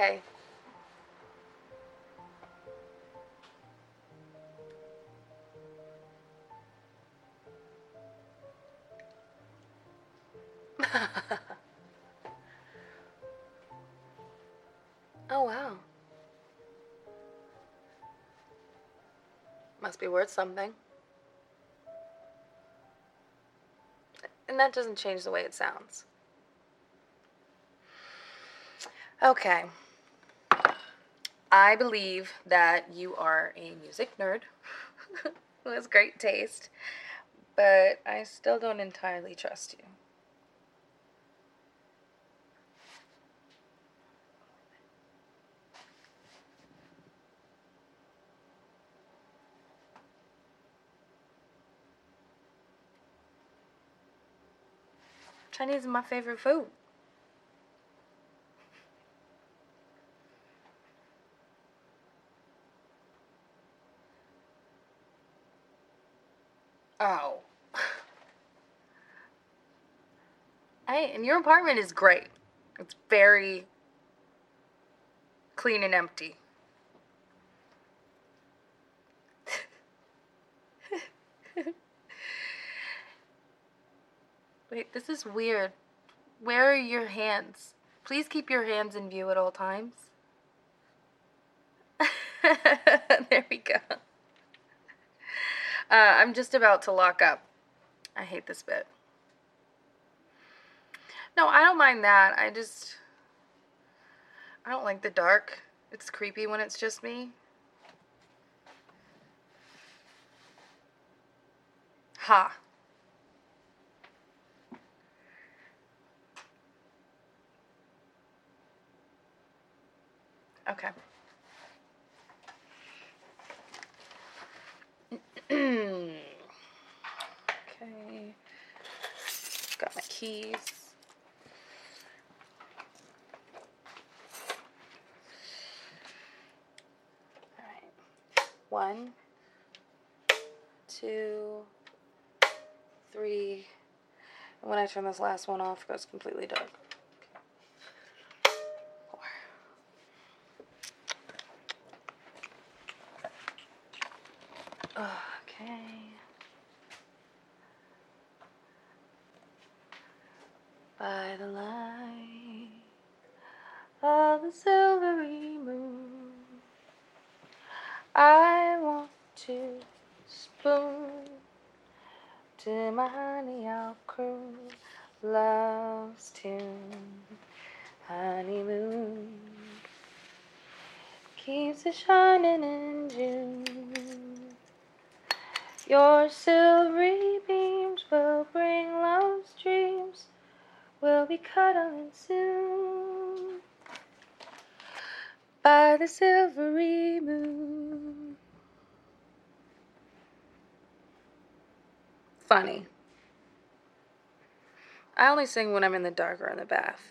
Okay. oh, wow. Must be worth something. And that doesn't change the way it sounds. Okay. I believe that you are a music nerd who has great taste, but I still don't entirely trust you. Chinese is my favorite food. Oh. Hey, and your apartment is great. It's very clean and empty. Wait, this is weird. Where are your hands? Please keep your hands in view at all times. there we go. Uh, I'm just about to lock up. I hate this bit. No, I don't mind that. I just. I don't like the dark. It's creepy when it's just me. Ha. Okay. Okay. Got my keys. All right. One, two, three. And when I turn this last one off, it goes completely dark. Four. Okay. By the light of the silvery moon, I want to spoon to my honey I'll croon love's tune, honeymoon keeps it shining in June. Your silvery beams will bring love's dreams. We'll be cuddling soon by the silvery moon. Funny. I only sing when I'm in the dark or in the bath.